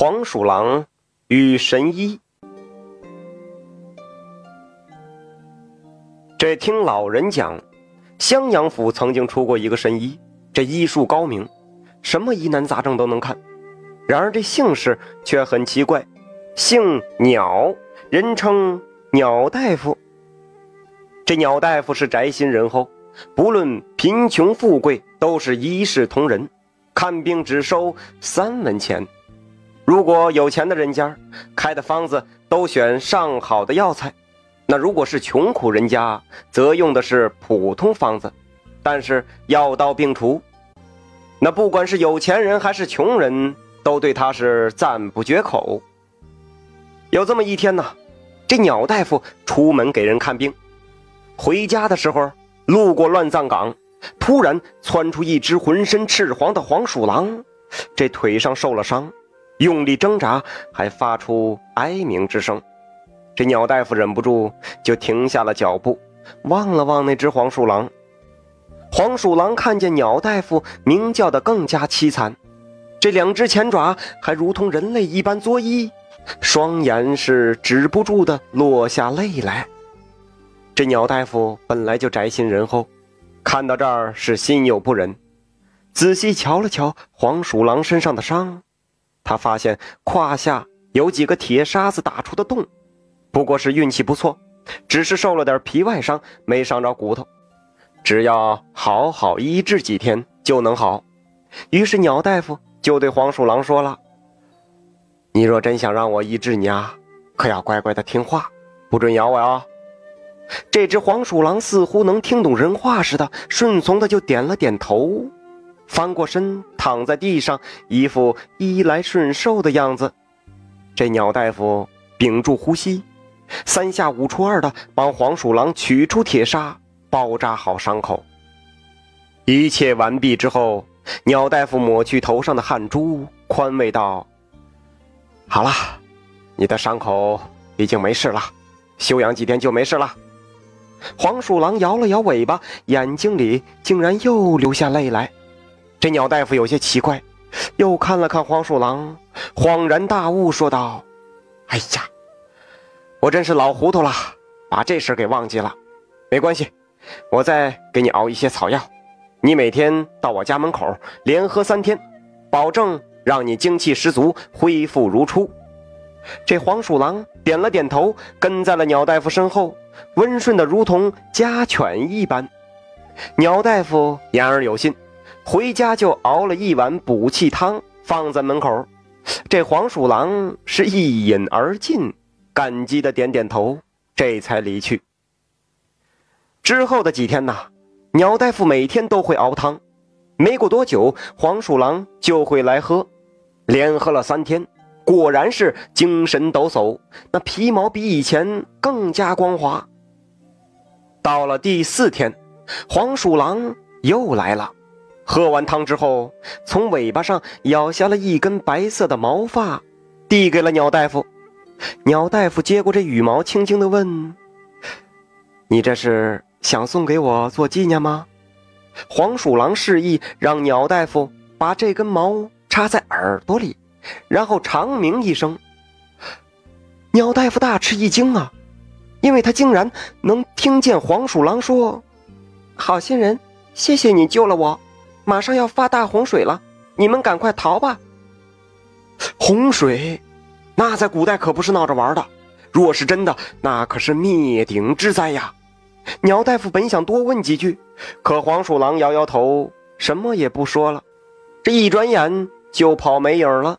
黄鼠狼与神医。这听老人讲，襄阳府曾经出过一个神医，这医术高明，什么疑难杂症都能看。然而这姓氏却很奇怪，姓鸟，人称鸟大夫。这鸟大夫是宅心仁厚，不论贫穷富贵，都是一视同仁，看病只收三文钱。如果有钱的人家开的方子都选上好的药材，那如果是穷苦人家，则用的是普通方子，但是药到病除。那不管是有钱人还是穷人，都对他是赞不绝口。有这么一天呢，这鸟大夫出门给人看病，回家的时候路过乱葬岗，突然窜出一只浑身赤黄的黄鼠狼，这腿上受了伤。用力挣扎，还发出哀鸣之声。这鸟大夫忍不住就停下了脚步，望了望那只黄鼠狼。黄鼠狼看见鸟大夫，鸣叫的更加凄惨，这两只前爪还如同人类一般作揖，双眼是止不住的落下泪来。这鸟大夫本来就宅心仁厚，看到这儿是心有不忍，仔细瞧了瞧黄鼠狼身上的伤。他发现胯下有几个铁沙子打出的洞，不过是运气不错，只是受了点皮外伤，没伤着骨头。只要好好医治几天就能好。于是鸟大夫就对黄鼠狼说了：“你若真想让我医治你啊，可要乖乖的听话，不准咬我啊！”这只黄鼠狼似乎能听懂人话似的，顺从的就点了点头。翻过身，躺在地上，一副衣来顺受的样子。这鸟大夫屏住呼吸，三下五除二的帮黄鼠狼取出铁砂，包扎好伤口。一切完毕之后，鸟大夫抹去头上的汗珠，宽慰道：“好了，你的伤口已经没事了，休养几天就没事了。”黄鼠狼摇了摇尾巴，眼睛里竟然又流下泪来。这鸟大夫有些奇怪，又看了看黄鼠狼，恍然大悟，说道：“哎呀，我真是老糊涂了，把这事给忘记了。没关系，我再给你熬一些草药，你每天到我家门口连喝三天，保证让你精气十足，恢复如初。”这黄鼠狼点了点头，跟在了鸟大夫身后，温顺的如同家犬一般。鸟大夫言而有信。回家就熬了一碗补气汤，放在门口。这黄鼠狼是一饮而尽，感激的点点头，这才离去。之后的几天呢，鸟大夫每天都会熬汤，没过多久，黄鼠狼就会来喝。连喝了三天，果然是精神抖擞，那皮毛比以前更加光滑。到了第四天，黄鼠狼又来了。喝完汤之后，从尾巴上咬下了一根白色的毛发，递给了鸟大夫。鸟大夫接过这羽毛，轻轻地问：“你这是想送给我做纪念吗？”黄鼠狼示意让鸟大夫把这根毛插在耳朵里，然后长鸣一声。鸟大夫大吃一惊啊，因为他竟然能听见黄鼠狼说：“好心人，谢谢你救了我。”马上要发大洪水了，你们赶快逃吧！洪水，那在古代可不是闹着玩的。若是真的，那可是灭顶之灾呀！鸟大夫本想多问几句，可黄鼠狼摇摇头，什么也不说了。这一转眼就跑没影了。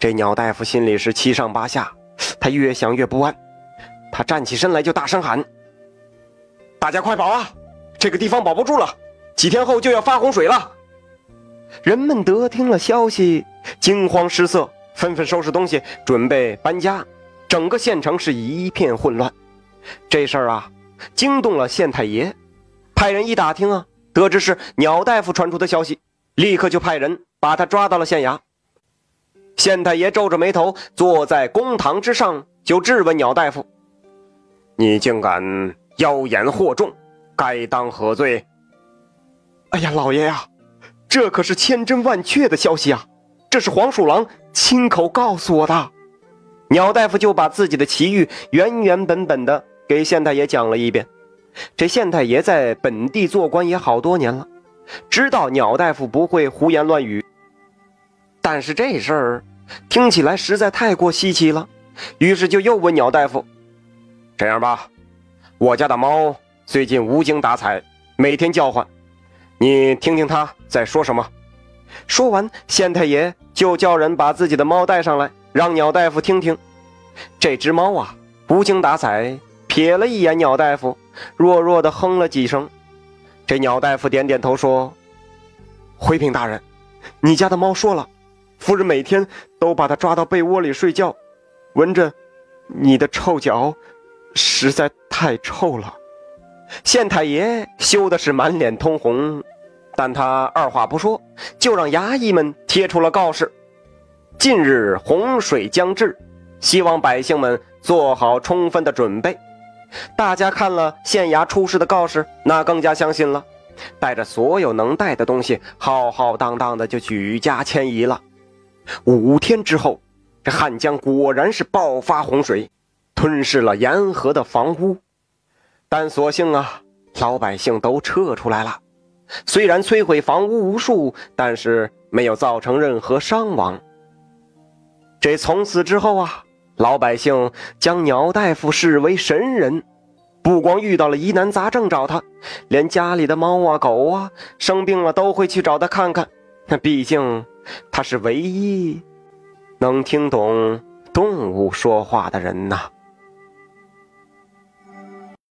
这鸟大夫心里是七上八下，他越想越不安。他站起身来就大声喊：“大家快跑啊！这个地方保不住了！”几天后就要发洪水了，人们得听了消息，惊慌失色，纷纷收拾东西准备搬家，整个县城是一片混乱。这事儿啊，惊动了县太爷，派人一打听啊，得知是鸟大夫传出的消息，立刻就派人把他抓到了县衙。县太爷皱着眉头坐在公堂之上，就质问鸟大夫：“你竟敢妖言惑众，该当何罪？”哎呀，老爷呀，这可是千真万确的消息啊！这是黄鼠狼亲口告诉我的。鸟大夫就把自己的奇遇原原本本的给县太爷讲了一遍。这县太爷在本地做官也好多年了，知道鸟大夫不会胡言乱语。但是这事儿听起来实在太过稀奇了，于是就又问鸟大夫：“这样吧，我家的猫最近无精打采，每天叫唤，你听听他在说什么。”说完，县太爷就叫人把自己的猫带上来，让鸟大夫听听。这只猫啊，无精打采，瞥了一眼鸟大夫，弱弱的哼了几声。这鸟大夫点点头说：“回禀大人，你家的猫说了，夫人每天都把它抓到被窝里睡觉，闻着你的臭脚，实在太臭了。”县太爷羞的是满脸通红。但他二话不说，就让衙役们贴出了告示：近日洪水将至，希望百姓们做好充分的准备。大家看了县衙出示的告示，那更加相信了，带着所有能带的东西，浩浩荡荡的就举家迁移了。五天之后，这汉江果然是爆发洪水，吞噬了沿河的房屋。但所幸啊，老百姓都撤出来了。虽然摧毁房屋无数，但是没有造成任何伤亡。这从此之后啊，老百姓将鸟大夫视为神人，不光遇到了疑难杂症找他，连家里的猫啊狗啊生病了都会去找他看看。那毕竟他是唯一能听懂动物说话的人呐。